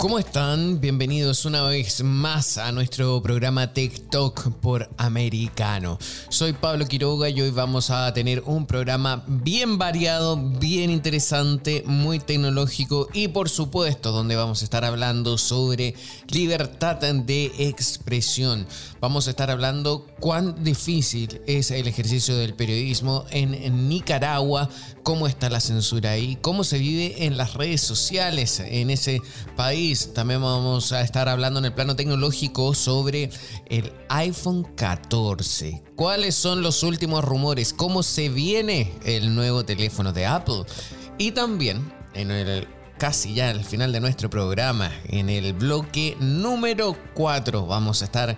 ¿Cómo están? Bienvenidos una vez más a nuestro programa TikTok por Americano. Soy Pablo Quiroga y hoy vamos a tener un programa bien variado, bien interesante, muy tecnológico y por supuesto donde vamos a estar hablando sobre libertad de expresión. Vamos a estar hablando cuán difícil es el ejercicio del periodismo en Nicaragua, cómo está la censura ahí, cómo se vive en las redes sociales en ese país también vamos a estar hablando en el plano tecnológico sobre el iPhone 14. ¿Cuáles son los últimos rumores? ¿Cómo se viene el nuevo teléfono de Apple? Y también en el casi ya al final de nuestro programa, en el bloque número 4, vamos a estar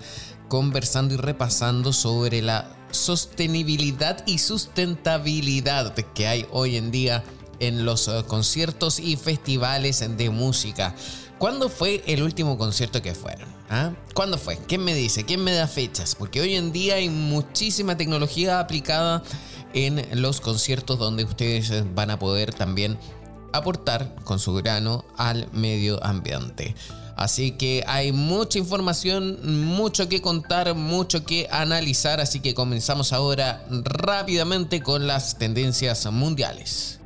conversando y repasando sobre la sostenibilidad y sustentabilidad que hay hoy en día en los eh, conciertos y festivales de música. ¿Cuándo fue el último concierto que fueron? ¿Ah? ¿Cuándo fue? ¿Quién me dice? ¿Quién me da fechas? Porque hoy en día hay muchísima tecnología aplicada en los conciertos donde ustedes van a poder también aportar con su grano al medio ambiente. Así que hay mucha información, mucho que contar, mucho que analizar, así que comenzamos ahora rápidamente con las tendencias mundiales.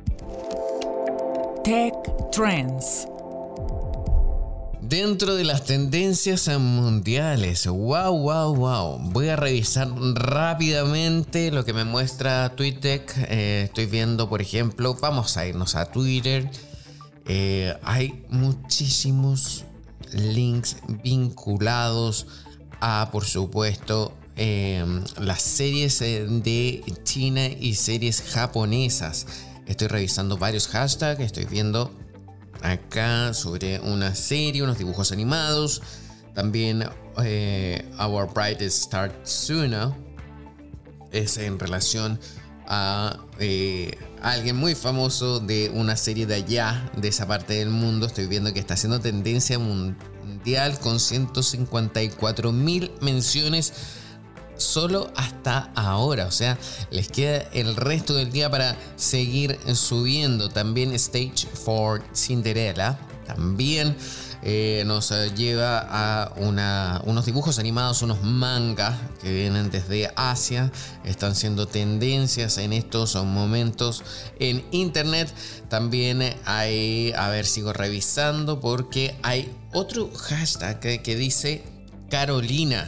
Tech Trends. Dentro de las tendencias mundiales, wow, wow, wow. Voy a revisar rápidamente lo que me muestra TweetDeck. Eh, estoy viendo, por ejemplo, vamos a irnos a Twitter. Eh, hay muchísimos links vinculados a, por supuesto, em, las series eh, de China y series japonesas. Estoy revisando varios hashtags, estoy viendo acá sobre una serie, unos dibujos animados. También eh, Our Brightest Start Sooner es en relación a eh, alguien muy famoso de una serie de allá, de esa parte del mundo. Estoy viendo que está haciendo tendencia mundial con 154 mil menciones solo hasta ahora. O sea, les queda el resto del día para seguir subiendo. También Stage for Cinderella. También eh, nos lleva a unos dibujos animados, unos mangas que vienen desde Asia. Están siendo tendencias en estos momentos en internet. También hay, a ver, sigo revisando porque hay otro hashtag que dice Carolina.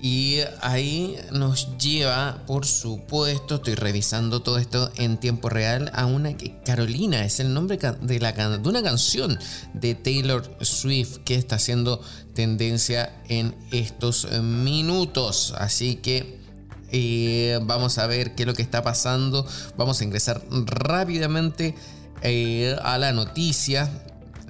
Y ahí nos lleva, por supuesto, estoy revisando todo esto en tiempo real, a una Carolina es el nombre de, la, de una canción de Taylor Swift que está haciendo tendencia en estos minutos. Así que eh, vamos a ver qué es lo que está pasando. Vamos a ingresar rápidamente eh, a la noticia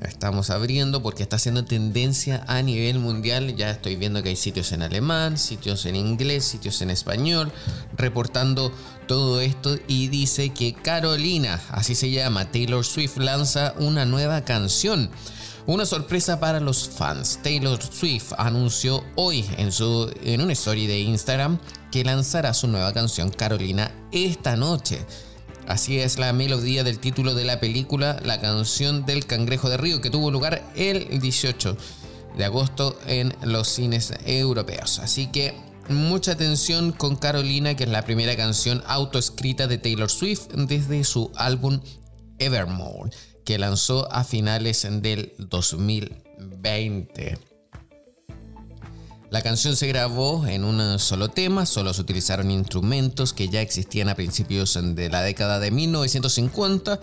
estamos abriendo porque está haciendo tendencia a nivel mundial. Ya estoy viendo que hay sitios en alemán, sitios en inglés, sitios en español, reportando todo esto y dice que Carolina, así se llama, Taylor Swift lanza una nueva canción. Una sorpresa para los fans. Taylor Swift anunció hoy en, su, en una story de Instagram que lanzará su nueva canción Carolina esta noche. Así es la melodía del título de la película La canción del cangrejo de río que tuvo lugar el 18 de agosto en los cines europeos. Así que mucha atención con Carolina, que es la primera canción autoescrita de Taylor Swift desde su álbum Evermore, que lanzó a finales del 2020. La canción se grabó en un solo tema, solo se utilizaron instrumentos que ya existían a principios de la década de 1950,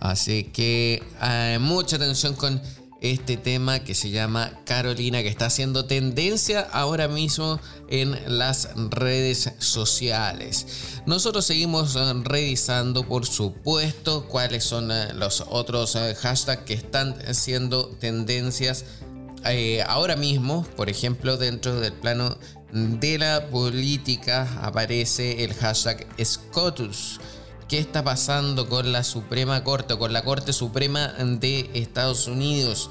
así que eh, mucha atención con este tema que se llama Carolina, que está haciendo tendencia ahora mismo en las redes sociales. Nosotros seguimos eh, revisando, por supuesto, cuáles son eh, los otros hashtags que están siendo tendencias eh, ahora mismo, por ejemplo, dentro del plano de la política aparece el hashtag SCOTUS. ¿Qué está pasando con la Suprema Corte con la Corte Suprema de Estados Unidos?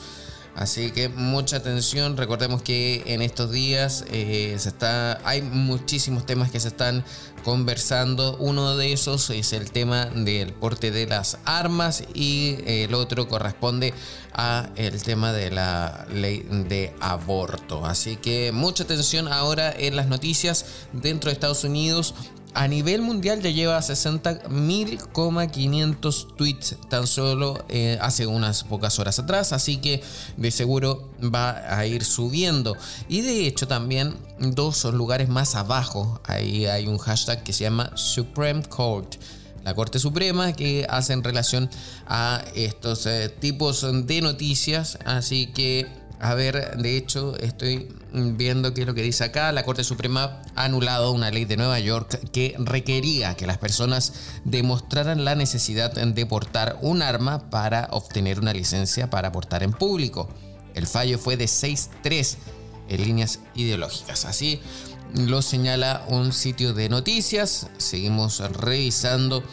Así que mucha atención. Recordemos que en estos días eh, se está, hay muchísimos temas que se están conversando. Uno de esos es el tema del porte de las armas y el otro corresponde a el tema de la ley de aborto. Así que mucha atención ahora en las noticias dentro de Estados Unidos a nivel mundial ya lleva 60.500 tweets tan solo eh, hace unas pocas horas atrás, así que de seguro va a ir subiendo. Y de hecho también dos lugares más abajo, ahí hay un hashtag que se llama Supreme Court la Corte Suprema que hace en relación a estos eh, tipos de noticias. Así que a ver, de hecho, estoy viendo qué es lo que dice acá. La Corte Suprema ha anulado una ley de Nueva York que requería que las personas demostraran la necesidad de portar un arma para obtener una licencia para portar en público. El fallo fue de 6-3 en líneas ideológicas. Así lo señala un sitio de noticias. Seguimos revisando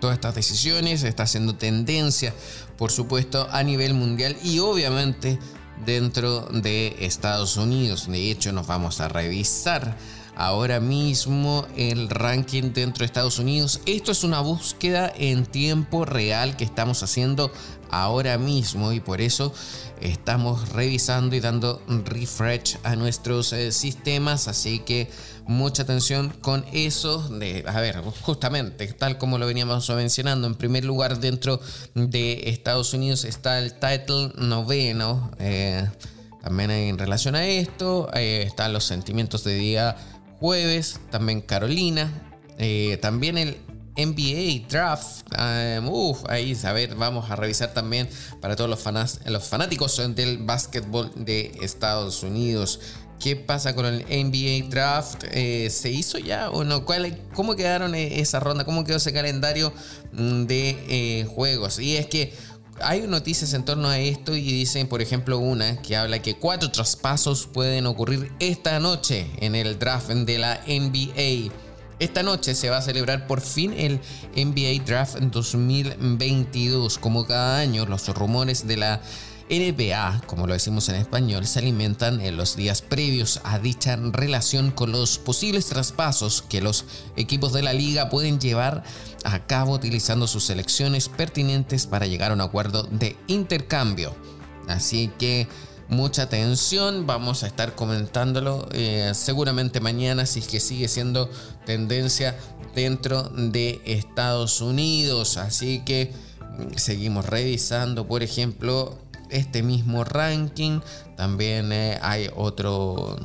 todas estas decisiones. Está haciendo tendencia, por supuesto, a nivel mundial y obviamente dentro de Estados Unidos. De hecho, nos vamos a revisar ahora mismo el ranking dentro de Estados Unidos. Esto es una búsqueda en tiempo real que estamos haciendo ahora mismo y por eso estamos revisando y dando refresh a nuestros eh, sistemas. Así que mucha atención con eso. De, a ver, justamente, tal como lo veníamos mencionando, en primer lugar dentro de Estados Unidos está el title noveno. Eh, también en relación a esto, eh, están los sentimientos de día jueves, también Carolina, eh, también el NBA Draft. ahí, a ver, vamos a revisar también para todos los, los fanáticos del básquetbol de Estados Unidos. ¿Qué pasa con el NBA Draft? Eh, ¿Se hizo ya o no? ¿Cómo quedaron e-, esa ronda? ¿Cómo quedó ese calendario mm, de eh, juegos? Y es que hay noticias en torno a esto y dicen, por ejemplo, una que habla que cuatro traspasos pueden ocurrir esta noche en el draft de la NBA. Esta noche se va a celebrar por fin el NBA Draft 2022. Como cada año, los rumores de la NBA, como lo decimos en español, se alimentan en los días previos a dicha relación con los posibles traspasos que los equipos de la liga pueden llevar a cabo utilizando sus selecciones pertinentes para llegar a un acuerdo de intercambio. Así que mucha atención, vamos a estar comentándolo eh, seguramente mañana si es que sigue siendo tendencia dentro de Estados Unidos. Así que mm, seguimos revisando, por ejemplo, este mismo ranking. También eh, hay otro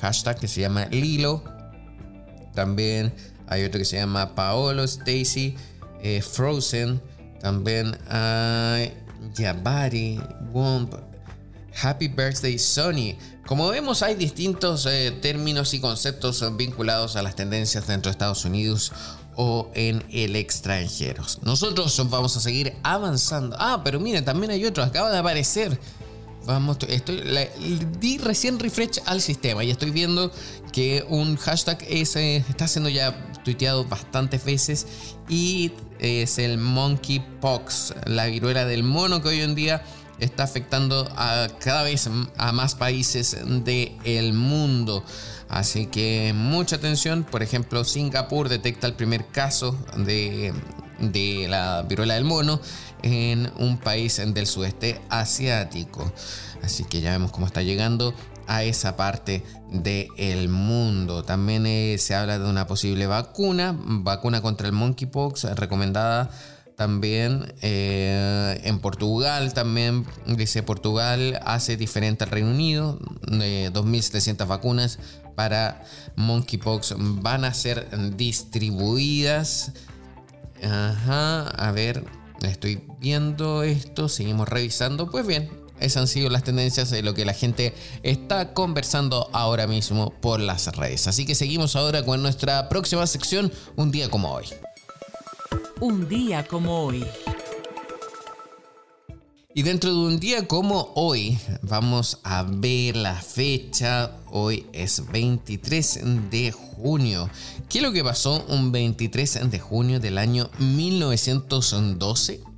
hashtag que se llama Lilo. También hay otro que se llama Paolo Stacy eh, Frozen. También hay Jabari Womp. Happy Birthday Sony. Como vemos hay distintos eh, términos y conceptos vinculados a las tendencias dentro de Estados Unidos o en el extranjero. Nosotros vamos a seguir avanzando. Ah, pero miren, también hay otro, acaba de aparecer. Vamos, estoy, di recién refresh al sistema y estoy viendo que un hashtag ese está siendo ya tuiteado bastantes veces y es el monkeypox, la viruela del mono que hoy en día está afectando a cada vez a más países del mundo. Así que mucha atención. Por ejemplo, Singapur detecta el primer caso de, la viruela del mono en un país del sudeste asiático. Así que ya vemos cómo está llegando a esa parte del mundo. También eh, se habla de una posible vacuna, vacuna contra el monkeypox recomendada también eh, en Portugal, también dice Portugal hace diferente al Reino Unido, 2.700 vacunas para monkeypox van a ser distribuidas. Ajá, a ver, estoy viendo esto, seguimos revisando. Pues bien, esas han sido las tendencias de lo que la gente está conversando ahora mismo por las redes. Así que seguimos ahora con nuestra próxima sección, un día como hoy. Un día como hoy. Y dentro de un día como hoy, vamos a ver la fecha. Hoy es 23 de junio. ¿Qué es lo que pasó un 23 de junio del año 1912?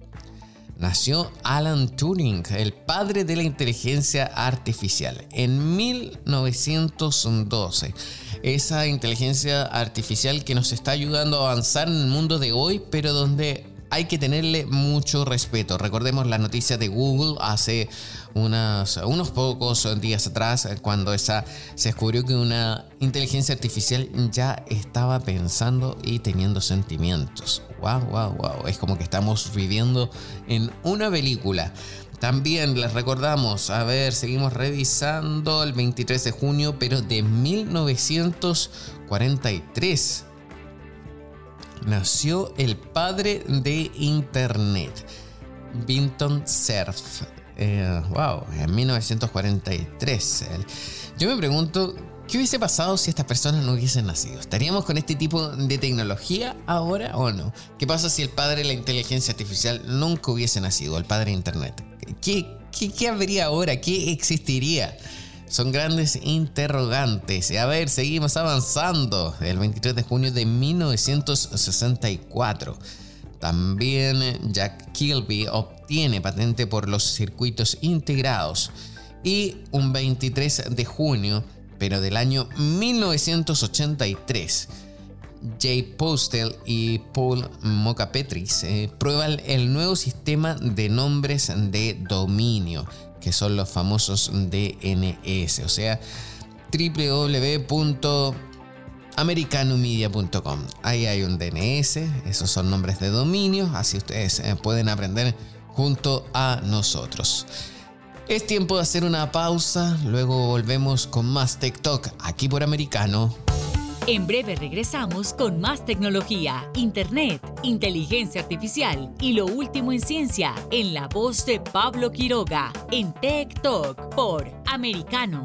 Nació Alan Turing, el padre de la inteligencia artificial, en 1912. Esa inteligencia artificial que nos está ayudando a avanzar en el mundo de hoy, pero donde hay que tenerle mucho respeto. Recordemos la noticia de Google hace unos pocos días atrás, cuando esa, se descubrió que una inteligencia artificial ya estaba pensando y teniendo sentimientos. Wow, wow, wow. Es como que estamos viviendo en una película. También les recordamos, a ver, seguimos revisando el 23 de junio, pero de 1943 nació el padre de Internet, Vinton Cerf. Eh, wow, en 1943. Yo me pregunto, ¿qué hubiese pasado si estas personas no hubiesen nacido? ¿Estaríamos con este tipo de tecnología ahora o no? ¿Qué pasa si el padre de la inteligencia artificial nunca hubiese nacido, el padre de Internet? ¿Qué, qué, qué habría ahora? ¿Qué existiría? Son grandes interrogantes. A ver, seguimos avanzando. El 23 de junio de 1964. También Jack Kilby obtiene patente por los circuitos integrados. Y un 23 de junio, pero del año 1983, Jay Postel y Paul Mocapetris eh, prueban el nuevo sistema de nombres de dominio que son los famosos DNS, o sea, www.americanomedia.com. Ahí hay un DNS, esos son nombres de dominio, así ustedes eh, pueden aprender junto a nosotros. Es tiempo de hacer una pausa, luego volvemos con más TikTok aquí por Americano. En breve regresamos con más tecnología, internet, inteligencia artificial y lo último en ciencia en la voz de Pablo Quiroga en Talk por Americano.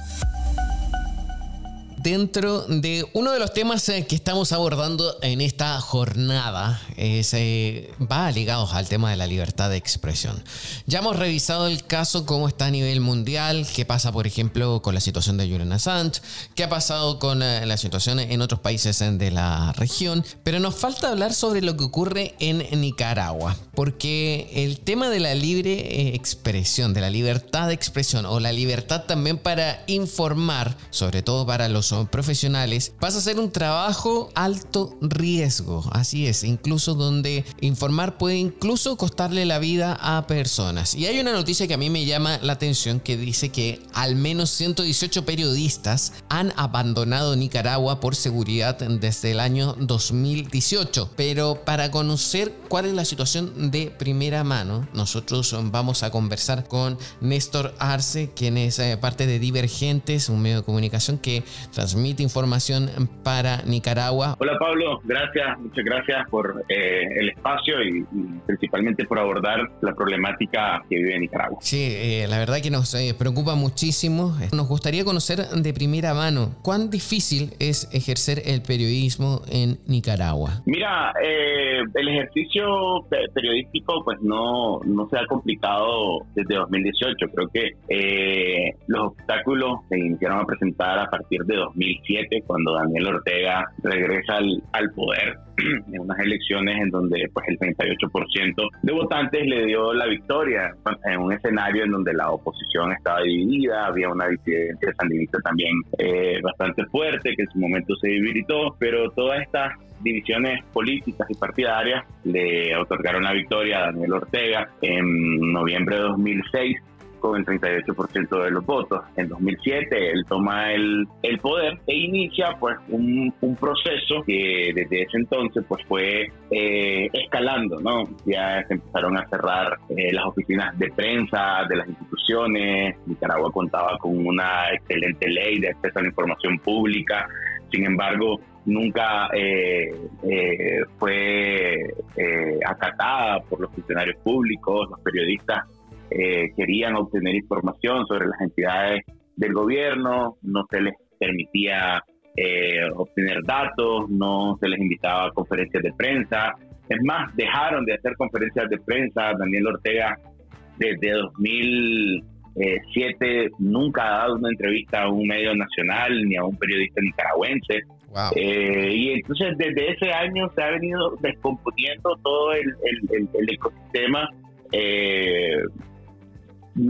dentro de uno de los temas eh, que estamos abordando en esta jornada es, eh, va ligados al tema de la libertad de expresión. Ya hemos revisado el caso, cómo está a nivel mundial, qué pasa, por ejemplo, con la situación de Julian Assange, qué ha pasado con eh, la situación en otros países de la región, pero nos falta hablar sobre lo que ocurre en Nicaragua, porque el tema de la libre expresión, de la libertad de expresión o la libertad también para informar, sobre todo para los profesionales, pasa a ser un trabajo alto riesgo. Así es, incluso donde informar puede incluso costarle la vida a personas. Y hay una noticia que a mí me llama la atención que dice que al menos 118 periodistas han abandonado Nicaragua por seguridad desde el año 2018. Pero para conocer cuál es la situación de primera mano, nosotros vamos a conversar con Néstor Arce, quien es eh, parte de Divergentes, un medio de comunicación que transmite información para Nicaragua. Hola Pablo, gracias, muchas gracias por eh, el espacio y, principalmente por abordar la problemática que vive Nicaragua. Sí, eh, la verdad que nos eh, preocupa muchísimo. Nos gustaría conocer de primera mano cuán difícil es ejercer el periodismo en Nicaragua. Mira, el ejercicio periodístico pues no, no se ha complicado desde 2018. Creo que los obstáculos se iniciaron a presentar a partir de 2007, cuando Daniel Ortega regresa al, poder en unas elecciones en donde pues el 38% de votantes le dio la victoria en un escenario en donde la oposición estaba dividida, había una disidencia sandinista también eh, bastante fuerte que en su momento se debilitó, pero todas estas divisiones políticas y partidarias le otorgaron la victoria a Daniel Ortega en noviembre de 2006 con el 38% de los votos. En 2007 él toma el, el poder e inicia pues un, un, proceso que desde ese entonces pues fue eh, escalando, ¿no? Ya se empezaron a cerrar eh, las oficinas de prensa de las instituciones, Nicaragua contaba con una excelente ley de acceso a la información pública, sin embargo, nunca eh, fue acatada por los funcionarios públicos, los periodistas eh, querían obtener información sobre las entidades del gobierno, no se les permitía eh, obtener datos, no se les invitaba a conferencias de prensa. Es más, dejaron de hacer conferencias de prensa. Daniel Ortega desde 2007 nunca ha dado una entrevista a un medio nacional ni a un periodista nicaragüense. Eh, y entonces desde ese año se ha venido descomponiendo todo el, ecosistema eh,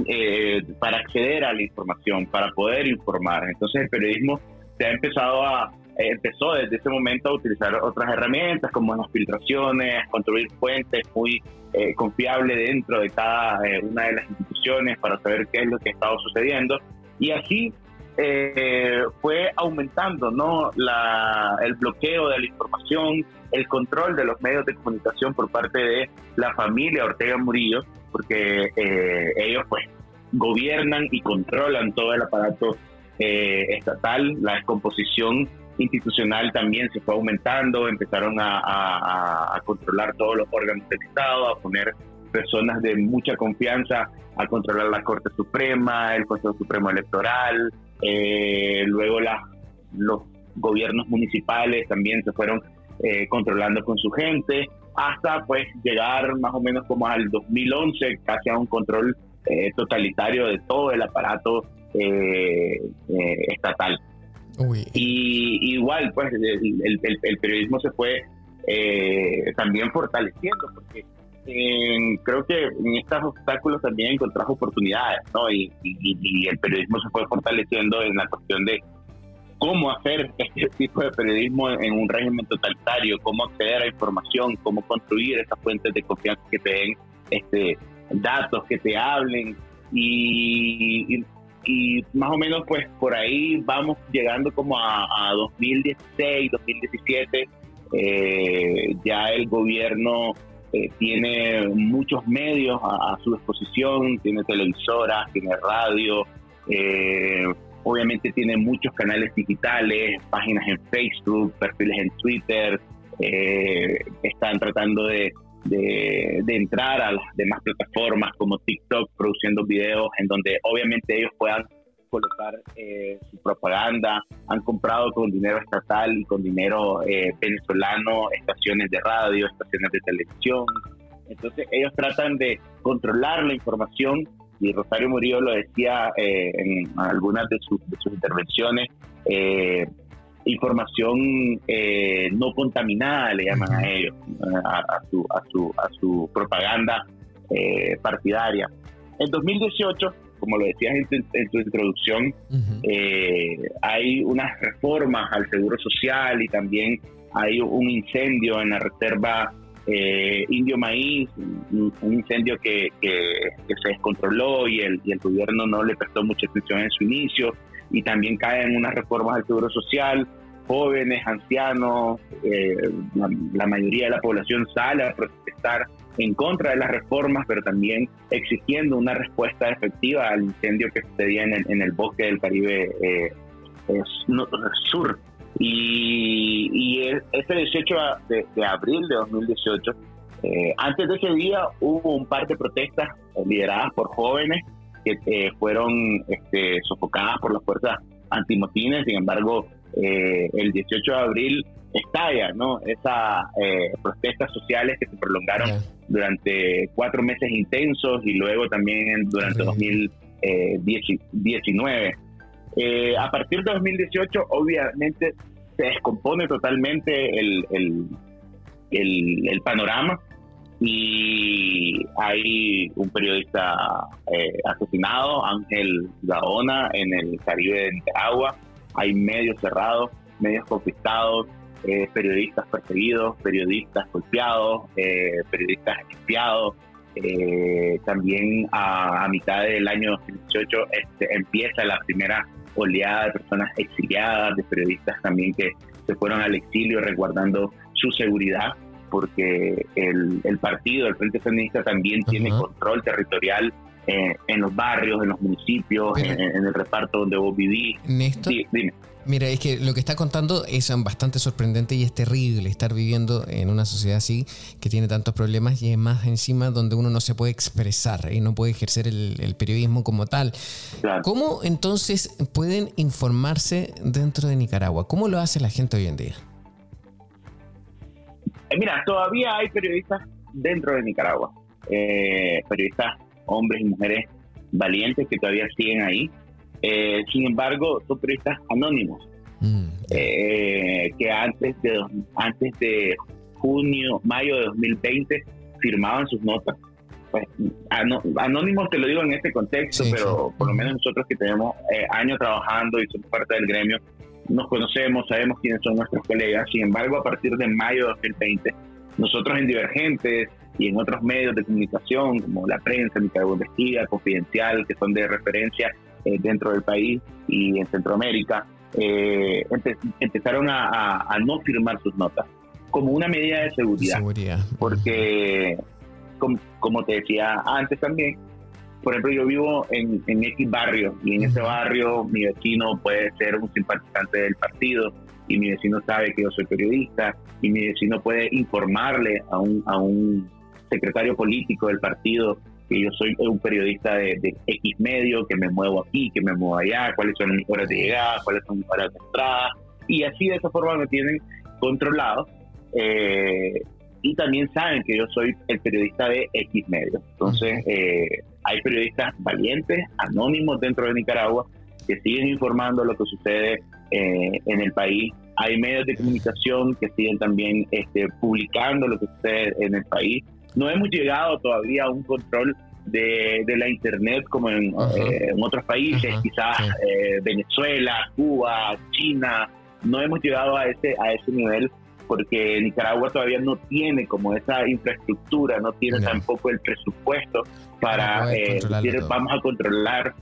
eh, para acceder a la información, para poder informar. Entonces el periodismo se ha empezado a, eh, empezó desde ese momento a utilizar otras herramientas como las filtraciones, construir fuentes muy eh, confiables dentro de cada una de las instituciones para saber qué es lo que estaba sucediendo. Y así fue aumentando ¿no? La, el bloqueo de la información, el control de los medios de comunicación por parte de la familia Ortega Murillo, porque eh, ellos pues gobiernan y controlan todo el aparato eh, estatal, la descomposición institucional también se fue aumentando, empezaron a, controlar todos los órganos del Estado, a poner personas de mucha confianza a controlar la Corte Suprema, el Consejo Supremo Electoral, eh, luego los gobiernos municipales también se fueron controlando con su gente hasta pues llegar más o menos como al 2011, casi a un control eh, totalitario de todo el aparato eh, eh, estatal. Y igual, pues el, el, periodismo se fue también fortaleciendo, porque creo que en estos obstáculos también encontramos oportunidades, ¿no? y, el periodismo se fue fortaleciendo en la cuestión de cómo hacer este tipo de periodismo en un régimen totalitario, cómo acceder a información, cómo construir esas fuentes de confianza que te den este, datos, que te hablen. Y, más o menos pues por ahí vamos llegando como a, 2016, 2017, eh, ya el gobierno eh, tiene muchos medios a, su disposición, tiene televisoras, tiene radio, eh, Obviamente tiene muchos canales digitales, páginas en Facebook, perfiles en Twitter. Eh, están tratando de, de, entrar a las demás plataformas como TikTok produciendo videos en donde obviamente ellos puedan colocar eh, su propaganda, han comprado con dinero estatal y con dinero eh, venezolano estaciones de radio, estaciones de televisión. Entonces ellos tratan de controlar la información y Rosario Murillo lo decía eh, en algunas de sus, de sus intervenciones, información eh, no contaminada, le llaman a ellos, a, su, a, su, a su propaganda eh, partidaria. En 2018, como lo decías en tu, introducción, eh, hay unas reformas al Seguro Social y también hay un incendio en la reserva Indio Maíz, un, incendio que, se descontroló y el, y el gobierno no le prestó mucha atención en su inicio y también caen unas reformas al Seguro Social, jóvenes, ancianos, eh, la, mayoría de la población sale a protestar en contra de las reformas, pero también exigiendo una respuesta efectiva al incendio que sucedía en el, bosque del Caribe eh, Sur. Y, y ese 18 de, abril de 2018, eh, antes de ese día hubo un par de protestas lideradas por jóvenes que fueron este, sofocadas por las fuerzas antimotines, sin embargo, eh, el 18 de abril estalla, ¿no? Esas eh, protestas sociales que se prolongaron durante cuatro meses intensos y luego también durante 2019. Eh, a partir de 2018, obviamente, se descompone totalmente el, el, el panorama y hay un periodista eh, asesinado, Ángel Gaona, en el Caribe de Nicaragua. Hay medios cerrados, medios confiscados, eh, periodistas perseguidos, periodistas golpeados, eh, periodistas espiados. también a, mitad del año 2018 este, empieza la primera oleada de personas exiliadas, de periodistas también que se fueron al exilio resguardando su seguridad porque el, el partido, el Frente Feminista, también tiene control territorial eh, en los barrios, en los municipios, en, el reparto donde vos vivís. Néstor, Mira, es que lo que está contando es bastante sorprendente y es terrible estar viviendo en una sociedad así que tiene tantos problemas y es más encima donde uno no se puede expresar y no puede ejercer el, periodismo como tal. ¿Cómo entonces pueden informarse dentro de Nicaragua? ¿Cómo lo hace la gente hoy en día? Eh, mira, todavía hay periodistas dentro de Nicaragua, eh, periodistas hombres y mujeres valientes que todavía siguen ahí. Eh, sin embargo, son periodistas anónimos mm, que antes de antes de junio, mayo de 2020 firmaban sus notas. Pues, anónimos te lo digo en este contexto, pero por lo menos nosotros que tenemos años trabajando y somos parte del gremio, nos conocemos, sabemos quiénes son nuestros colegas. Sin embargo, a partir de mayo de 2020, nosotros en Divergentes y en otros medios de comunicación, como la prensa, Nicaragua Investiga, Confidencial, que son de referencia eh, dentro del país y en Centroamérica, eh, empezaron a, no firmar sus notas como una medida de seguridad. Porque, como te decía antes también, por ejemplo, yo vivo en, en X barrio y en ese barrio mi vecino puede ser un simpatizante del partido y mi vecino sabe que yo soy periodista y mi vecino puede informarle a un, a un secretario político del partido que yo soy un periodista de, X medio, que me muevo aquí, que me muevo allá, cuáles son mis horas de llegada, cuáles son mis horas de entrada, y así de esa forma me tienen controlado. Eh, y también saben que yo soy el periodista de X medio. Entonces, eh, hay periodistas valientes, anónimos dentro de Nicaragua, que siguen informando lo que sucede eh, en el país. Hay medios de comunicación que siguen también este, publicando lo que sucede en el país. No hemos llegado todavía a un control de, la Internet como en, eh, otros países, quizás eh, Venezuela, Cuba, China. No hemos llegado a ese, a ese nivel porque Nicaragua todavía no tiene como esa infraestructura, no tiene tampoco el presupuesto para eh, decir vamos a controlar,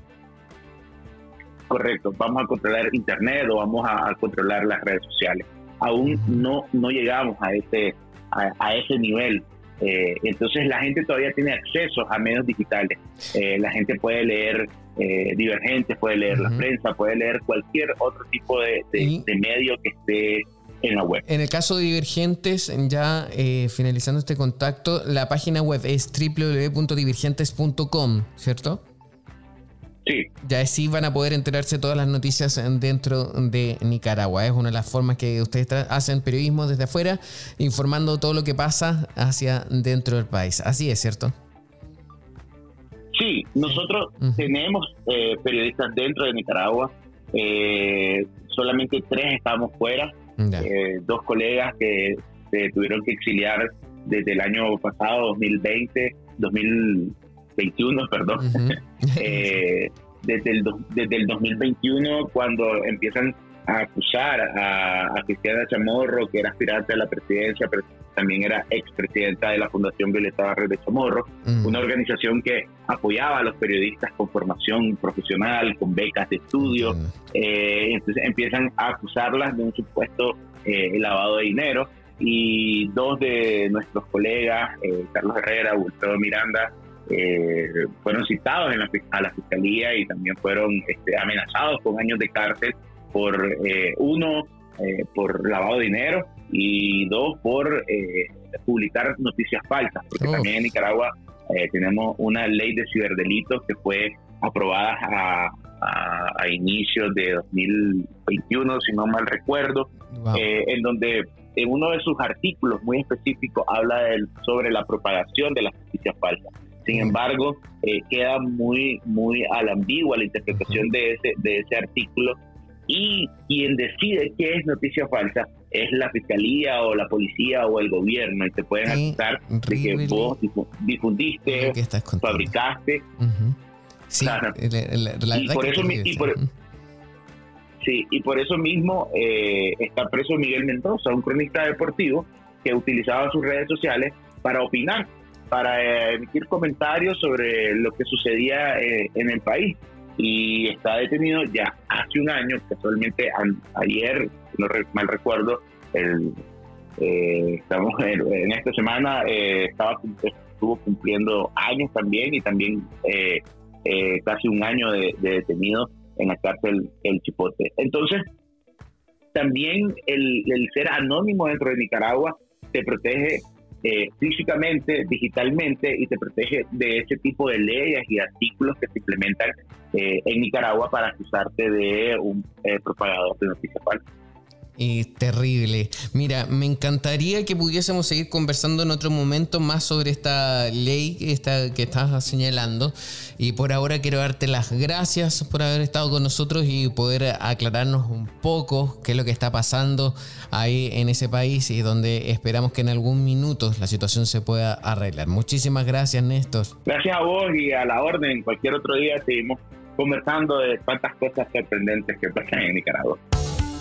correcto, vamos a controlar Internet o vamos a, controlar las redes sociales. Aún no, no llegamos a ese, a, ese nivel. Eh, entonces la gente todavía tiene acceso a medios digitales. Eh, la gente puede leer Divergentes, puede leer la prensa, puede leer cualquier otro tipo de, de medio que esté en la web. En el caso de Divergentes, ya eh, finalizando este contacto, la página web es www.divergentes.com, ¿cierto? Sí. Ya así van a poder enterarse todas las noticias dentro de Nicaragua. Es una de las formas que ustedes hacen periodismo desde afuera, informando todo lo que pasa hacia dentro del país. Así es, ¿cierto? Sí, nosotros tenemos eh, periodistas dentro de Nicaragua. Eh, solamente tres estamos fuera. Eh, dos colegas que se tuvieron que exiliar desde el año pasado, 2020, 2021, perdón. desde, el, desde el 2021, cuando empiezan a acusar a, a Cristiana Chamorro, que era aspirante a la presidencia, pero también era expresidenta de la Fundación Violeta Barres de Chamorro, mm. una organización que apoyaba a los periodistas con formación profesional, con becas de estudio. Eh, entonces empiezan a acusarlas de un supuesto eh, lavado de dinero y dos de nuestros colegas, eh, Carlos Herrera, Wilfredo Miranda, fueron citados en la, a la fiscalía y también fueron este, amenazados con años de cárcel por uno por lavado de dinero y dos, por eh, publicar noticias falsas, porque oh. también en Nicaragua eh, tenemos una ley de ciberdelitos que fue aprobada a, a, inicios de 2021, si no mal recuerdo, eh, en donde en uno de sus artículos muy específicos habla sobre la propagación de las noticias falsas. Sin embargo, queda muy, muy a la ambigua la interpretación de, ese, de ese artículo. Y quien decide qué es noticia falsa es la fiscalía o la policía o el gobierno y te pueden acusar de que vos difundiste, fabricaste. Sí, y por eso sí, y por eso mismo eh, está preso Miguel Mendoza, un cronista deportivo que utilizaba sus redes sociales para opinar, para eh, emitir comentarios sobre lo que sucedía eh, en el país y está detenido ya hace un año, casualmente ayer, no mal recuerdo, el, eh, estamos en, esta semana eh, estaba estuvo cumpliendo años también y también eh, casi un año de, detenido en la cárcel El Chipote. Entonces, también el, el ser anónimo dentro de Nicaragua te protege eh, físicamente, digitalmente y te protege de ese tipo de leyes y artículos que se implementan eh, en Nicaragua para acusarte de un eh, propagador de noticias. Terrible. Mira, me encantaría que pudiésemos seguir conversando en otro momento más sobre esta ley esta, que estás señalando. Y por ahora quiero darte las gracias por haber estado con nosotros y poder aclararnos un poco qué es lo que está pasando ahí en ese país y donde esperamos que en algún minuto la situación se pueda arreglar. Muchísimas gracias, Néstor. Gracias a vos y a la orden. Cualquier otro día seguimos conversando de cuántas cosas sorprendentes que pasan en Nicaragua.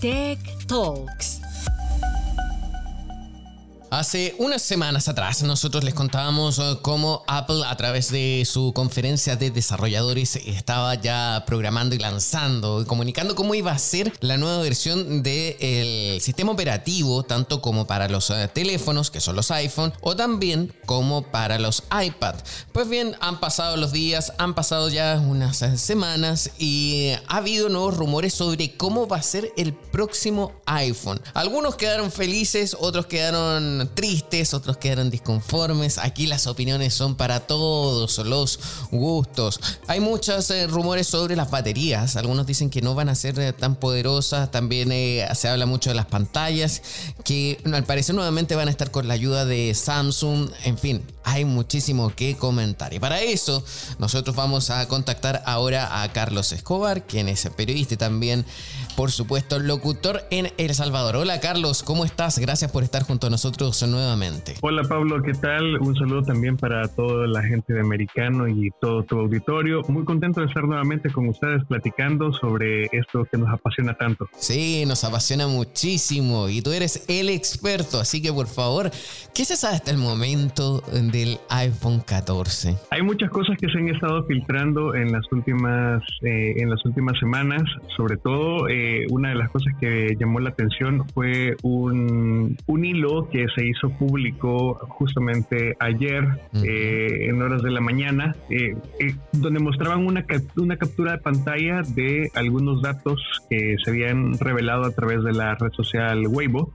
Tech Talks. Hace unas semanas atrás nosotros les contábamos eh, cómo Apple a través de su conferencia de desarrolladores estaba ya programando y lanzando y comunicando cómo iba a ser la nueva versión del sistema operativo, tanto como para los eh, teléfonos, que son los iPhone, o también como para los iPad. Pues bien, han pasado los días, han pasado ya unas eh, semanas y ha habido nuevos rumores sobre cómo va a ser el próximo iPhone. Algunos quedaron felices, otros quedaron tristes, otros quedaron disconformes. Aquí las opiniones son para todos los gustos. Hay muchos eh, rumores sobre las baterías. Algunos dicen que no van a ser eh, tan poderosas. También eh, se habla mucho de las pantallas, que al parecer nuevamente van a estar con la ayuda de Samsung. En fin, hay muchísimo que comentar. Y para eso, nosotros vamos a contactar ahora a Carlos Escobar, quien es periodista y también, por supuesto, locutor en El Salvador. Hola Carlos, ¿cómo estás? Gracias por estar junto a nosotros nuevamente. Hola Pablo, ¿qué tal? Un saludo también para toda la gente de Americano y todo tu auditorio. Muy contento de estar nuevamente con ustedes platicando sobre esto que nos apasiona tanto. Sí, nos apasiona muchísimo y tú eres el experto, así que por favor, ¿qué se sabe hasta el momento del iPhone 14? Hay muchas cosas que se han estado filtrando en las últimas, eh, en las últimas semanas, sobre todo eh, una de las cosas que llamó la atención fue un, un hilo que se hizo público justamente ayer eh, en horas de la mañana, eh, eh, donde mostraban una, una captura de pantalla de algunos datos que se habían revelado a través de la red social Weibo.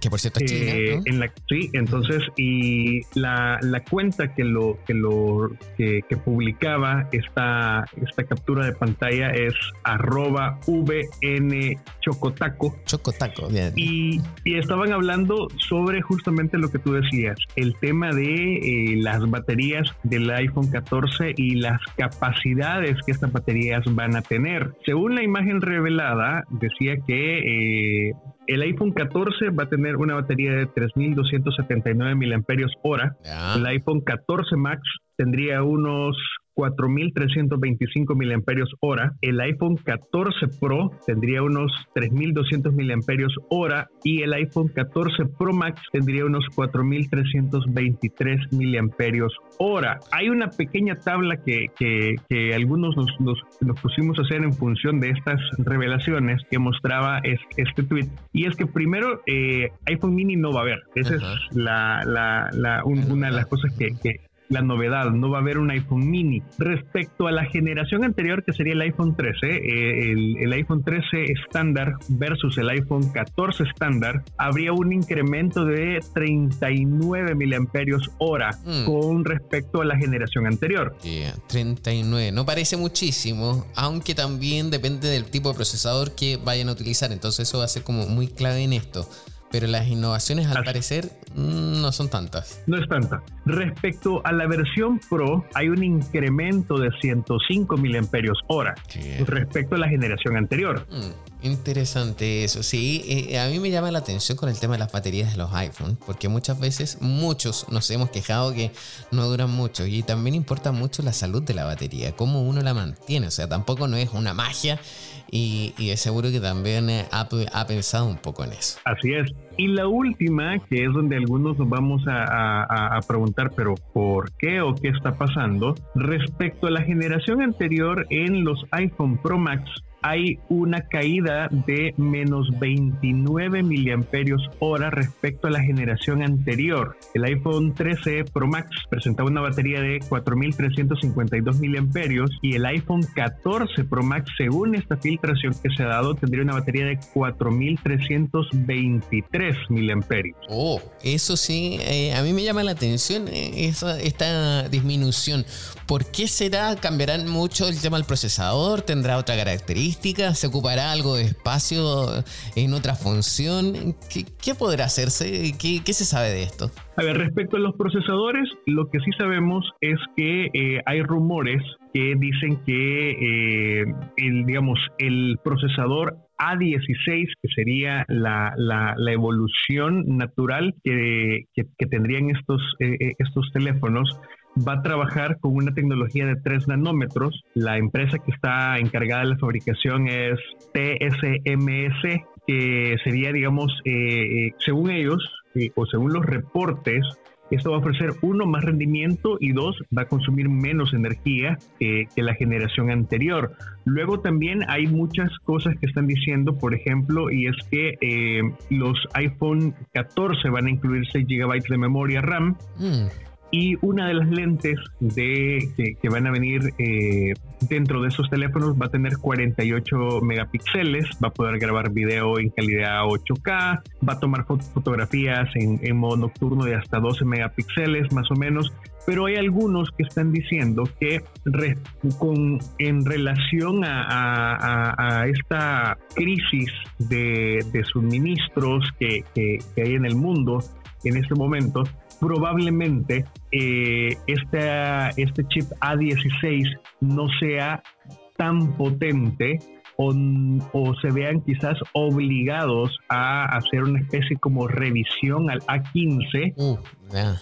que por cierto en la, Sí, entonces, y la, la cuenta que lo que lo que, publicaba esta, esta captura de pantalla es arroba vn chocotaco. Chocotaco, bien. Y, y estaban hablando sobre justamente lo que tú decías, el tema de eh, las baterías del iPhone 14 y las capacidades que estas baterías van a tener. Según la imagen revelada, decía que eh, el iPhone 14 va a tener una batería de 3.279 mAh. El iPhone 14 Max tendría unos 4.325 miliamperios hora. El iPhone 14 Pro tendría unos 3.200 miliamperios hora y el iPhone 14 Pro Max tendría unos 4.323 miliamperios hora. Hay una pequeña tabla que, que, algunos nos, nos, pusimos a hacer en función de estas revelaciones que mostraba este tweet y es que primero eh, iPhone mini no va a haber. Esa es la, la, la una de las cosas que, que la novedad, no va a haber un iPhone mini. Respecto a la generación anterior, que sería el iPhone 13, eh, el, iPhone 13 estándar versus el iPhone 14 estándar, habría un incremento de 39 miliamperios hora mm. con respecto a la generación anterior. 39, no parece muchísimo, aunque también depende del tipo de procesador que vayan a utilizar, entonces eso va a ser como muy clave en esto pero las innovaciones al parecer mm, no son tantas. No es tanta. Respecto a la versión Pro, hay un incremento de 105 miliamperios hora respecto a la generación anterior. Mm. Interesante eso, sí. Eh, a mí me llama la atención con el tema de las baterías de los iPhones, porque muchas veces muchos nos hemos quejado que no duran mucho y también importa mucho la salud de la batería, cómo uno la mantiene, o sea, tampoco no es una magia y, es seguro que también eh, Apple ha pensado un poco en eso. Así es. Y la última, que es donde algunos nos vamos a, a preguntar, pero ¿por qué o qué está pasando? Respecto a la generación anterior en los iPhone Pro Max, hay una caída de menos 29 miliamperios hora respecto a la generación anterior. El iPhone 13 Pro Max presentaba una batería de 4.352 miliamperios y el iPhone 14 Pro Max, según esta filtración que se ha dado, tendría una batería de 4.323 miliamperios. Oh, eso sí, eh, a mí me llama la atención eh, esa, esta disminución. ¿Por qué será? ¿Cambiarán mucho el tema del procesador? ¿Tendrá otra característica? ¿Se ocupará algo de espacio en otra función? ¿Qué, podrá hacerse? ¿Qué, se sabe de esto? A ver, respecto a los procesadores, lo que sí sabemos es que eh, hay rumores que dicen que eh, el, digamos, el procesador A16, que sería la, evolución natural que, tendrían estos, eh, estos teléfonos, va a trabajar con una tecnología de 3 nanómetros. La empresa que está encargada de la fabricación es TSMS, que sería, digamos, eh, eh, según ellos, eh, o según los reportes, esto va a ofrecer uno más rendimiento y dos va a consumir menos energía que la generación anterior. Luego también hay muchas cosas que están diciendo, por ejemplo, y es que los iPhone 14 van a incluir 6 GB de memoria RAM. Mm. Y una de las lentes de, que, van a venir eh, dentro de esos teléfonos va a tener 48 megapíxeles, va a poder grabar video en calidad 8K, va a tomar fotografías en, modo nocturno de hasta 12 megapíxeles más o menos, pero hay algunos que están diciendo que con, en relación a, esta crisis de, suministros que hay en el mundo en este momento, probablemente eh, este chip A16 no sea tan potente o, se vean quizás obligados a hacer una especie como revisión al A15 uh,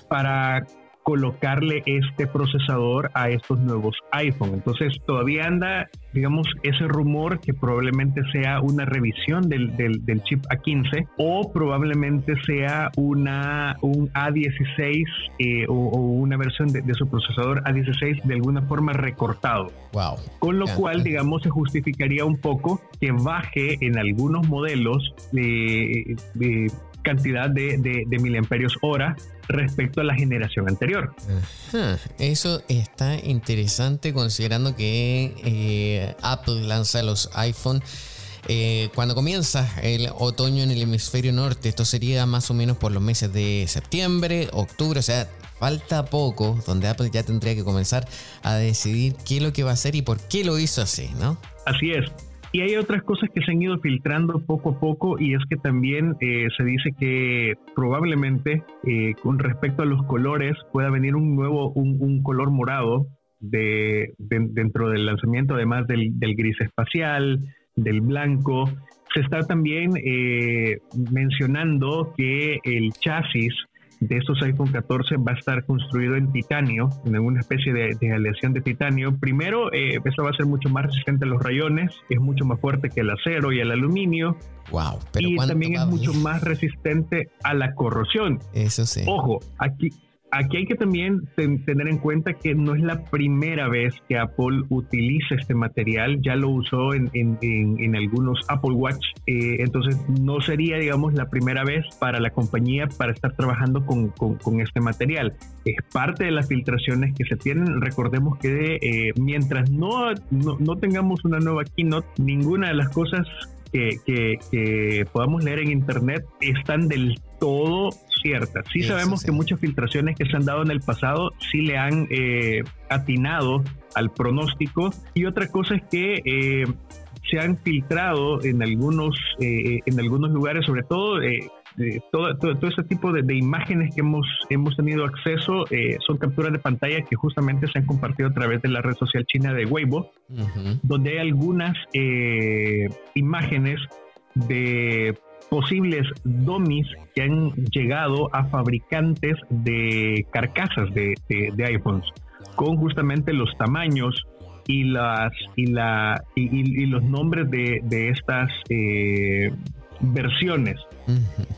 para colocarle este procesador a estos nuevos iPhone. Entonces todavía anda, digamos, ese rumor que probablemente sea una revisión del, del, chip A15 o probablemente sea una, un A16 eh, o, una versión de, su procesador A16 de alguna forma recortado. Wow. Con lo cual, digamos, se justificaría un poco que baje en algunos modelos de, de cantidad de, de, miliamperios hora respecto a la generación anterior. Eso está interesante considerando que eh, Apple lanza los iPhone. Eh, cuando comienza el otoño en el hemisferio norte, esto sería más o menos por los meses de septiembre, octubre, o sea, falta poco, donde Apple ya tendría que comenzar a decidir qué es lo que va a hacer y por qué lo hizo así, ¿no? Así es. Y hay otras cosas que se han ido filtrando poco a poco y es que también eh, se dice que probablemente eh, con respecto a los colores pueda venir un nuevo, un, color morado de, dentro del lanzamiento, además del, gris espacial, del blanco. Se está también eh, mencionando que el chasis de estos iPhone 14 va a estar construido en titanio, en alguna especie de, aleación de titanio. Primero, eh, esto va a ser mucho más resistente a los rayones, es mucho más fuerte que el acero y el aluminio. Wow, pero y también es mucho más resistente a la corrosión. Eso sí. Ojo, aquí aquí hay que también tener en cuenta que no es la primera vez que Apple utiliza este material, ya lo usó en, algunos Apple Watch, eh, entonces no sería, digamos, la primera vez para la compañía para estar trabajando con, este material. Es parte de las filtraciones que se tienen. Recordemos que eh, mientras no, no, tengamos una nueva keynote, ninguna de las cosas que, que, podamos leer en Internet están del todo ciertas. Sí, sabemos que muchas filtraciones que se han dado en el pasado sí le han eh, atinado al pronóstico. Y otra cosa es que eh, se han filtrado en algunos, eh, en algunos lugares, sobre todo todo, todo, este tipo de, imágenes que hemos, hemos tenido acceso son capturas de pantalla que justamente se han compartido a través de la red social china de Weibo, donde hay algunas imágenes de posibles domis que han llegado a fabricantes de carcasas de, iPhones con justamente los tamaños y las y la y, los nombres de, de estas eh, versiones.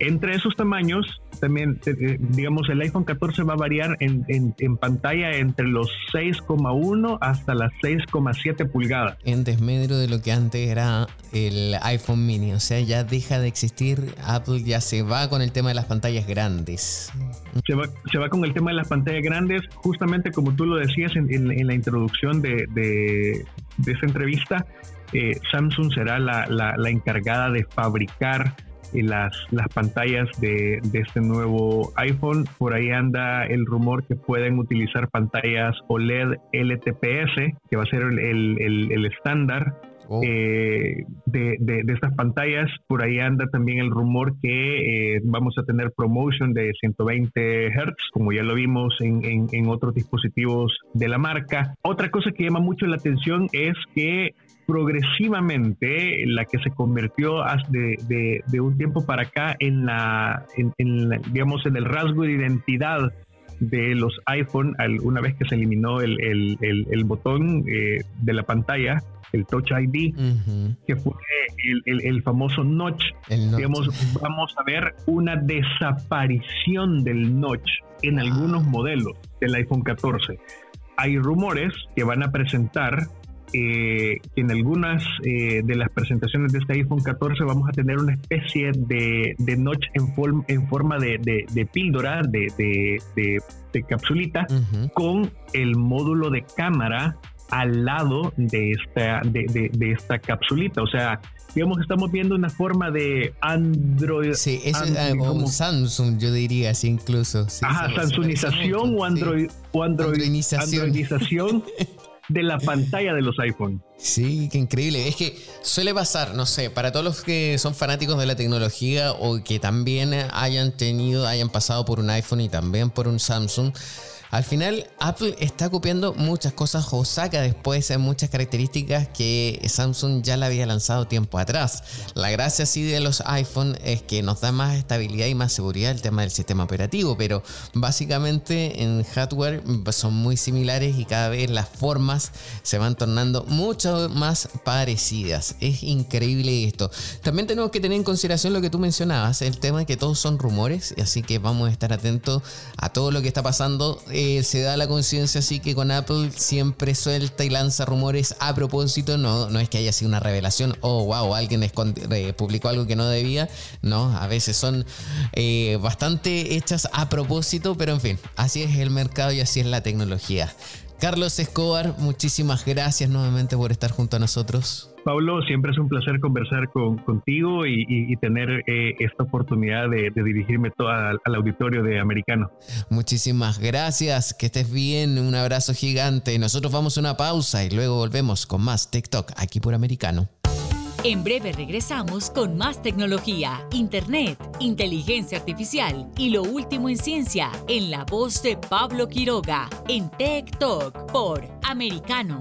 Entre esos tamaños, también, eh, eh, digamos, el iPhone 14 va a variar en, en, pantalla entre los 6,1 hasta las 6,7 pulgadas. En desmedro de lo que antes era el iPhone mini, o sea, ya deja de existir, Apple ya se va con el tema de las pantallas grandes. Se va, se va con el tema de las pantallas grandes, justamente como tú lo decías en, en, la introducción de, de, de esta entrevista, eh, Samsung será la, la, encargada de fabricar las, las pantallas de, de, este nuevo iPhone. Por ahí anda el rumor que pueden utilizar pantallas OLED LTPS, que va a ser el, el, estándar. Oh. Eh, de, de, estas pantallas. Por ahí anda también el rumor que vamos a tener promotion de 120 Hz, como ya lo vimos en, en, en, otros dispositivos de la marca. Otra cosa que llama mucho la atención es que progresivamente la que se convirtió de, de, un tiempo para acá en la, en, digamos en el rasgo de identidad de los iPhone una vez que se eliminó el, el, el, botón eh, de la pantalla el Touch ID que fue el, famoso notch. digamos vamos a ver una desaparición del notch en algunos modelos del iPhone 14 hay rumores que van a presentar eh, en algunas eh, de las presentaciones de este iPhone 14 vamos a tener una especie de, de notch en, en forma de, de, píldora, de, de capsulita, con el módulo de cámara al lado de esta, de, esta capsulita. O sea, digamos que estamos viendo una forma de Android. Sí, es como Samsung, yo diría así incluso. Ajá, Samsungización o Android, o Androidización de la pantalla de los iPhone. Sí, qué increíble. Es que suele pasar, no sé, para todos los que son fanáticos de la tecnología o que también hayan tenido, hayan pasado por un iPhone y también por un Samsung al final, Apple está copiando muchas cosas o saca después muchas características que Samsung ya le había lanzado tiempo atrás. La gracia sí de los iPhone es que nos da más estabilidad y más seguridad el tema del sistema operativo, pero básicamente en hardware son muy similares y cada vez las formas se van tornando mucho más parecidas. Es increíble esto. También tenemos que tener en consideración lo que tú mencionabas, el tema de que todos son rumores, así que vamos a estar atentos a todo lo que está pasando. Eh, se da la conciencia así que con Apple siempre suelta y lanza rumores a propósito. No, no es que haya sido una revelación, oh wow, alguien eh, publicó algo que no debía. No, a veces son eh, bastante hechas a propósito, pero en fin, así es el mercado y así es la tecnología. Carlos Escobar, muchísimas gracias nuevamente por estar junto a nosotros. Pablo, siempre es un placer conversar contigo y, tener eh, esta oportunidad de, dirigirme todo al, al, auditorio de Americano. Muchísimas gracias, que estés bien, un abrazo gigante. Nosotros vamos a una pausa y luego volvemos con más TikTok aquí por Americano. En breve regresamos con más tecnología, internet, inteligencia artificial y lo último en ciencia en la voz de Pablo Quiroga en Tech Talk por Americano.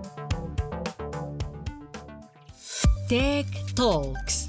Tech Talks.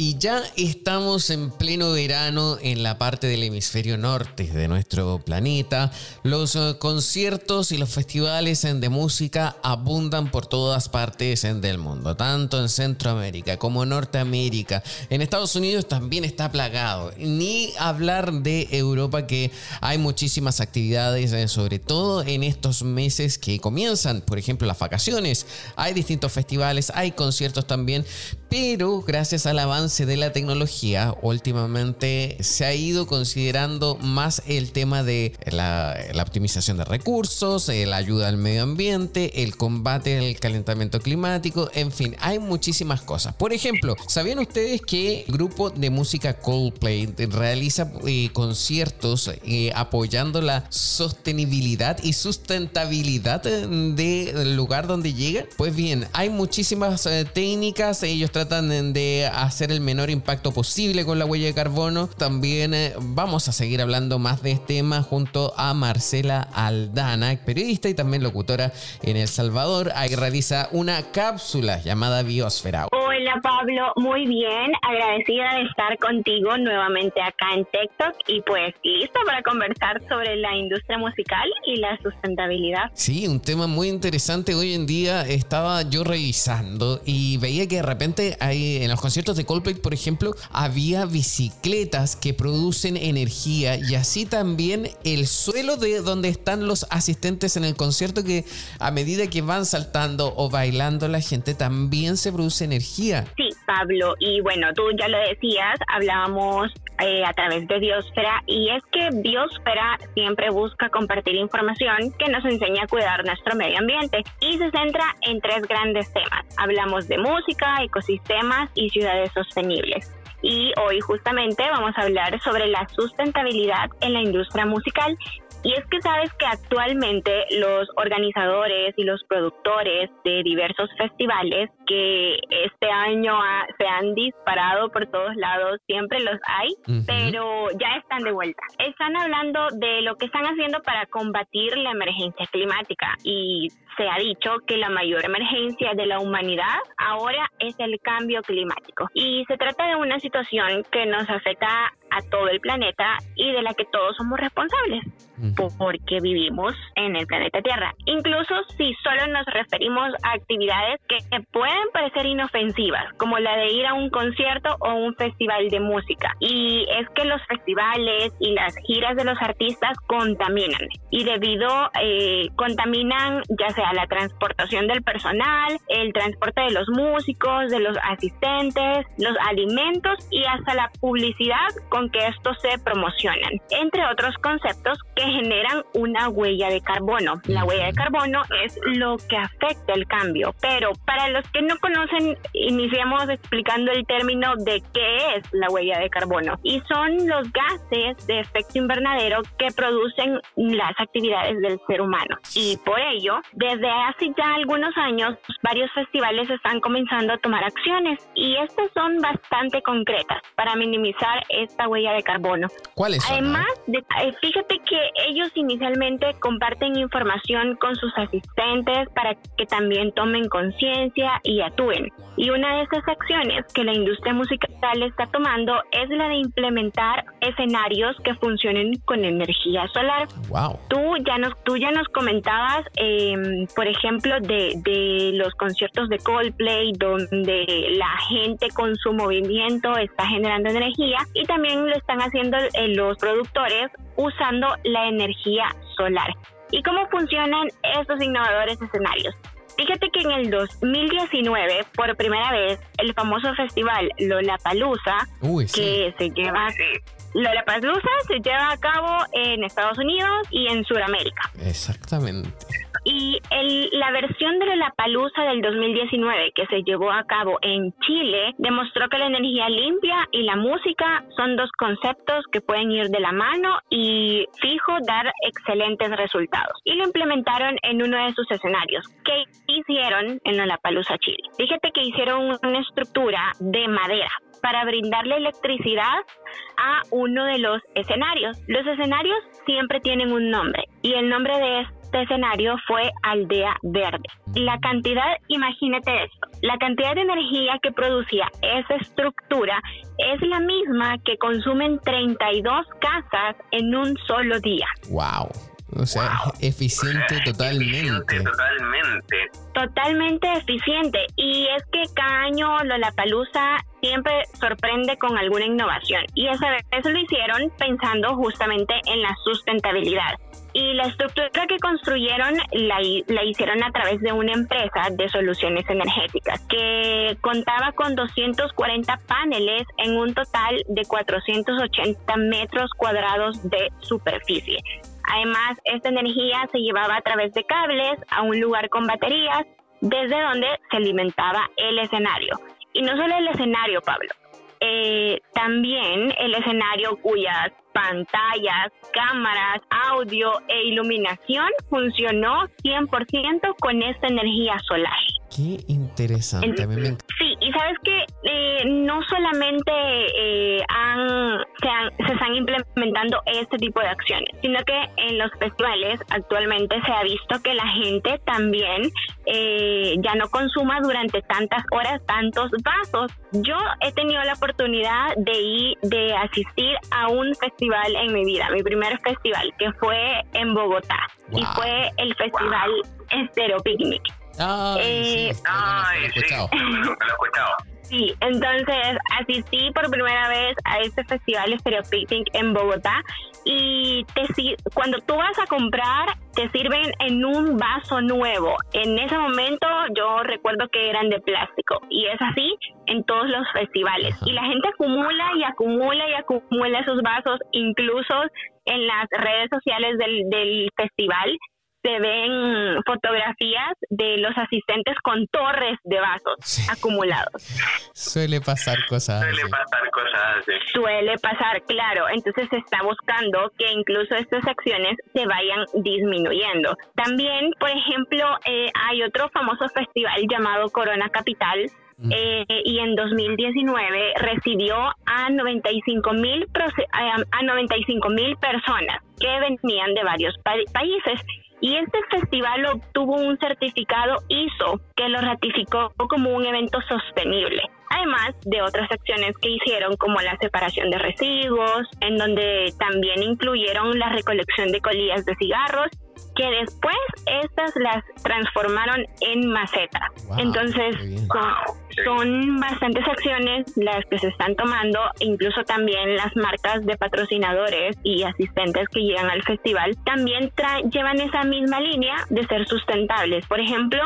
Y ya estamos en pleno verano en la parte del hemisferio norte de nuestro planeta. Los eh, conciertos y los festivales de música abundan por todas partes del mundo, tanto en Centroamérica como en Norteamérica. En Estados Unidos también está plagado. Ni hablar de Europa que hay muchísimas actividades, eh, sobre todo en estos meses que comienzan, por ejemplo, las vacaciones. Hay distintos festivales, hay conciertos también, pero gracias al avance de la tecnología, últimamente se ha ido considerando más el tema de la, optimización de recursos, la ayuda al medio ambiente, el combate al calentamiento climático, en fin, hay muchísimas cosas. Por ejemplo, ¿sabían ustedes que el grupo de música Coldplay realiza eh, conciertos eh, apoyando la sostenibilidad y sustentabilidad del lugar donde llega? Pues bien, hay muchísimas eh, técnicas, ellos tratan de hacer el menor impacto posible con la huella de carbono. También eh, vamos a seguir hablando más de este tema junto a Marcela Aldana, periodista y también locutora en El Salvador. Ahí realiza una cápsula llamada Biosfera. Hola Pablo, muy bien, agradecida de estar contigo nuevamente acá en TikTok y pues listo para conversar sobre la industria musical y la sustentabilidad. Sí, un tema muy interesante hoy en día. Estaba yo revisando y veía que de repente hay, en los conciertos de Coldplay, por ejemplo, había bicicletas que producen energía y así también el suelo de donde están los asistentes en el concierto que a medida que van saltando o bailando la gente también se produce energía. Sí, Pablo, y bueno, tú ya lo decías, hablábamos eh, a través de Biosfera y es que Biosfera siempre busca compartir información que nos enseña a cuidar nuestro medio ambiente y se centra en tres grandes temas. Hablamos de música, ecosistema, sistemas y ciudades sostenibles. Y hoy justamente vamos a hablar sobre la sustentabilidad en la industria musical y es que sabes que actualmente los organizadores y los productores de diversos festivales que este año se han disparado por todos lados, siempre los hay, pero ya están de vuelta. Están hablando de lo que están haciendo para combatir la emergencia climática y se ha dicho que la mayor emergencia de la humanidad ahora es el cambio climático. Y se trata de una situación que nos afecta a todo el planeta y de la que todos somos responsables porque vivimos en el planeta Tierra. Incluso si solo nos referimos a actividades que pueden parecer inofensivas, como la de ir a un concierto o un festival de música. Y es que los festivales y las giras de los artistas contaminan y debido eh, contaminan ya sea la transportación del personal, el transporte de los músicos, de los asistentes, los alimentos y hasta la publicidad con que estos se promocionan, entre otros conceptos que generan una huella de carbono. La huella de carbono es lo que afecta el cambio, pero para los que no conocen, iniciamos explicando el término de qué es la huella de carbono y son los gases de efecto invernadero que producen las actividades del ser humano. Y por ello, desde hace ya algunos años, varios festivales están comenzando a tomar acciones y estas son bastante concretas para minimizar esta huella de carbono. ¿Cuáles son? Además, eh, fíjate que ellos inicialmente comparten información con sus asistentes para que también tomen conciencia y actúen. Y una de esas acciones que la industria musical está tomando es la de implementar escenarios que funcionen con energía solar. Wow. Tú ya nos, tú ya nos comentabas, em, por ejemplo, de, de los conciertos de Coldplay, donde la gente con su movimiento está generando energía y también lo están haciendo eh, los productores usando la energía solar. ¿Y cómo funcionan estos innovadores escenarios? Fíjate que en el 2019, por primera vez, el famoso festival Lollapalooza, que se lleva Lollapalooza se lleva a cabo en Estados Unidos y en Sudamérica. Exactamente. Y el, la versión de la Palusa del 2019 que se llevó a cabo en Chile demostró que la energía limpia y la música son dos conceptos que pueden ir de la mano y fijo dar excelentes resultados. Y lo implementaron en uno de sus escenarios. ¿Qué hicieron en la Palusa Chile? Fíjate que hicieron una estructura de madera para brindarle electricidad a uno de los escenarios. Los escenarios siempre tienen un nombre y el nombre de este escenario fue Aldea Verde. La cantidad, imagínate esto, la cantidad de energía que producía esa estructura es la misma que consumen 32 casas en un solo día. ¡Wow! O sea, eficiente totalmente. totalmente. Totalmente eficiente. Y es que cada año Lollapalooza siempre sorprende con alguna innovación. Y esa vez lo hicieron pensando justamente en la sustentabilidad. Y la estructura que construyeron la, la, hicieron a través de una empresa de soluciones energéticas que contaba con 240 paneles en un total de 480 metros cuadrados de superficie. Además, esta energía se llevaba a través de cables a un lugar con baterías, desde donde se alimentaba el escenario. Y no solo el escenario, Pablo, eh, también el escenario cuyas pantallas, cámaras, audio e iluminación funcionó 100% con esta energía solar. Qué interesante. Sí, y sabes que eh, no solamente eh, han, se, están implementando este tipo de acciones, sino que en los festivales actualmente se ha visto que la gente también eh, ya no consuma durante tantas horas tantos vasos. Yo he tenido la oportunidad de ir, de asistir a un festival en mi vida, mi primer festival, que fue en Bogotá, y fue el festival Estero Picnic. Ay, sí, lo he escuchado. Sí, entonces asistí por primera vez a este festival Stereo Picnic en Bogotá y te, cuando tú vas a comprar te sirven en un vaso nuevo. En ese momento yo recuerdo que eran de plástico y es así en todos los festivales. Y la gente acumula y acumula y acumula esos vasos incluso en las redes sociales del, del festival se ven fotografías de los asistentes con torres de vasos acumulados. Suele pasar cosas. Suele pasar cosas Suele pasar, claro. Entonces se está buscando que incluso estas acciones se vayan disminuyendo. También, por ejemplo, eh, hay otro famoso festival llamado Corona Capital, eh, y en 2019 recibió a 95 mil a 95 mil personas que venían de varios países y este festival obtuvo un certificado ISO que lo ratificó como un evento sostenible. Además de otras acciones que hicieron como la separación de residuos, en donde también incluyeron la recolección de colillas de cigarros que después estas las transformaron en macetas. Entonces son, bastantes acciones las que se están tomando, incluso también las marcas de patrocinadores y asistentes que llegan al festival también llevan esa misma línea de ser sustentables. Por ejemplo,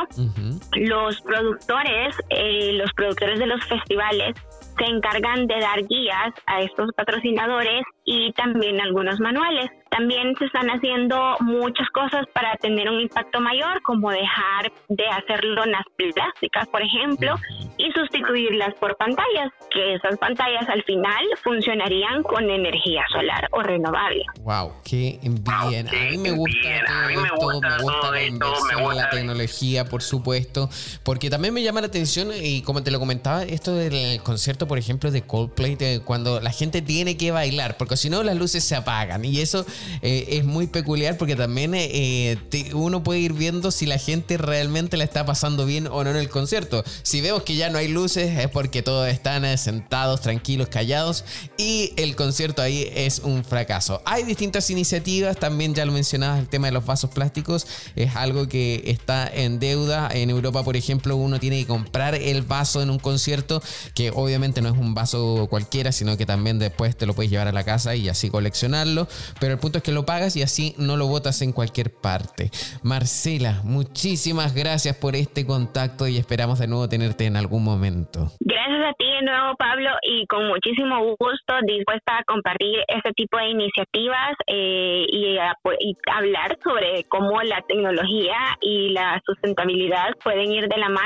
los productores, eh, los productores de los festivales se encargan de dar guías a estos patrocinadores y también algunos manuales. También se están haciendo muchas cosas para tener un impacto mayor, como dejar de hacer lonas plásticas, por ejemplo, y sustituirlas por pantallas, que esas pantallas al final funcionarían con energía solar o renovable. Wow, qué bien. a mí me gusta todo esto, me gusta la inversión en la tecnología, por supuesto, porque también me llama la atención y como te lo comentaba, esto del concierto, por ejemplo, de Coldplay, cuando la gente tiene que bailar, porque si no las luces se apagan y eso eh, es muy peculiar porque también eh, uno puede ir viendo si la gente realmente la está pasando bien o no en el concierto. Si vemos que ya no hay luces es porque todos están eh, sentados, tranquilos, callados y el concierto ahí es un fracaso. Hay distintas iniciativas, también ya lo mencionabas, el tema de los vasos plásticos es algo que está en deuda. En Europa, por ejemplo, uno tiene que comprar el vaso en un concierto, que obviamente no es un vaso cualquiera, sino que también después te lo puedes llevar a la casa y así coleccionarlo. Pero el punto es que lo pagas y así no lo botas en cualquier parte. Marcela, muchísimas gracias por este contacto y esperamos de nuevo tenerte en algún momento. Gracias a ti de nuevo, Pablo, y con muchísimo gusto dispuesta a compartir este tipo de iniciativas eh, y, y hablar sobre cómo la tecnología y la sustentabilidad pueden ir de la mano.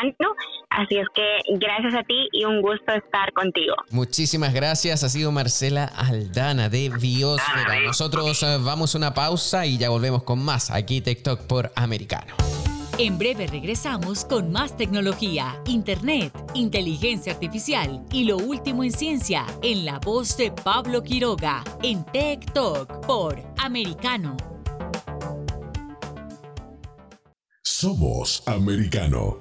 Así es que gracias a ti y un gusto estar contigo. Muchísimas gracias. Ha sido Marcela Aldana de Biosfera. Nosotros eh, vamos a una pausa y ya volvemos con más aquí TikTok por Americano. En breve regresamos con más tecnología, internet, inteligencia artificial y lo último en ciencia en la voz de Pablo Quiroga en Tech Talk por Americano. Somos Americano.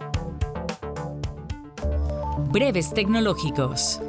Breves tecnológicos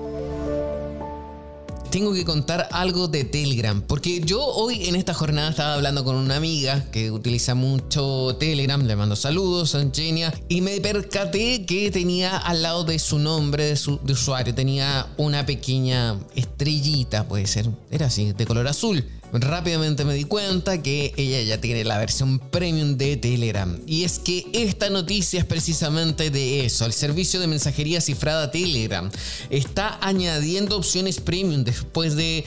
tengo que contar algo de Telegram, porque yo hoy en esta jornada estaba hablando con una amiga que utiliza mucho Telegram, le mando saludos, Angenia, y me percaté que tenía al lado de su nombre de, su, usuario, tenía una pequeña estrellita, puede ser, era así, de color azul. Rápidamente me di cuenta que ella ya tiene la versión premium de Telegram. Y es que esta noticia es precisamente de eso. El servicio de mensajería cifrada Telegram está añadiendo opciones premium después de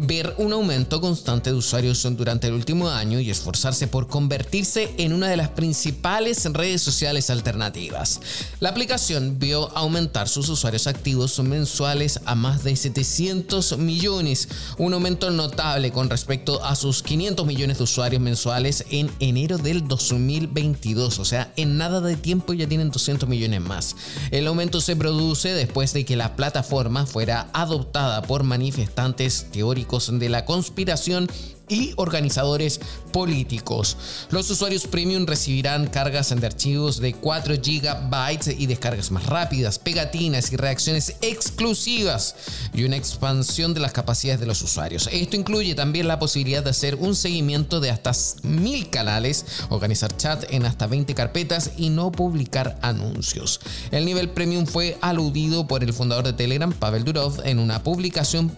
ver un aumento constante de usuarios durante el último año y esforzarse por convertirse en una de las principales redes sociales alternativas. La aplicación vio aumentar sus usuarios activos mensuales a más de 700 millones, un aumento notable con respecto a sus 500 millones de usuarios mensuales en enero del 2022, o sea, en nada de tiempo ya tienen 200 millones más. El aumento se produce después de que la plataforma fuera adoptada por manifestantes teóricos de la conspiración y organizadores políticos. Los usuarios premium recibirán cargas de archivos de 4 GB y descargas más rápidas, pegatinas y reacciones exclusivas y una expansión de las capacidades de los usuarios. Esto incluye también la posibilidad de hacer un seguimiento de hasta mil canales, organizar chat en hasta 20 carpetas y no publicar anuncios. El nivel premium fue aludido por el fundador de Telegram, Pavel Durov, en una publicación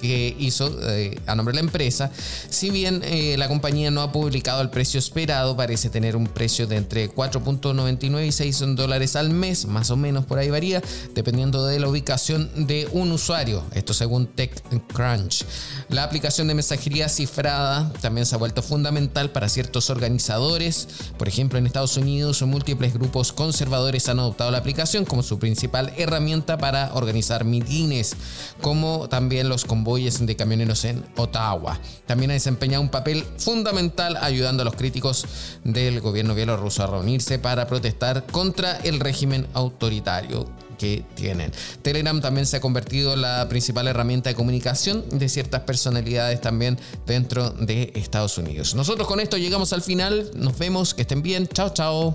que hizo eh, a nombre de la empresa. Si bien eh, la compañía no ha publicado el precio esperado, parece tener un precio de entre 4.99 y 6 dólares al mes, más o menos por ahí varía, dependiendo de la ubicación de un usuario. Esto según TechCrunch. La aplicación de mensajería cifrada también se ha vuelto fundamental para ciertos organizadores. Por ejemplo, en Estados Unidos, múltiples grupos conservadores han adoptado la aplicación como su principal herramienta para organizar mitines, como también los convoyes de camioneros en Ottawa. También ha desempeñado un papel fundamental ayudando a los críticos del gobierno bielorruso a reunirse para protestar contra el régimen autoritario que tienen. Telegram también se ha convertido en la principal herramienta de comunicación de ciertas personalidades también dentro de Estados Unidos. Nosotros con esto llegamos al final. Nos vemos, que estén bien. Chao, chao.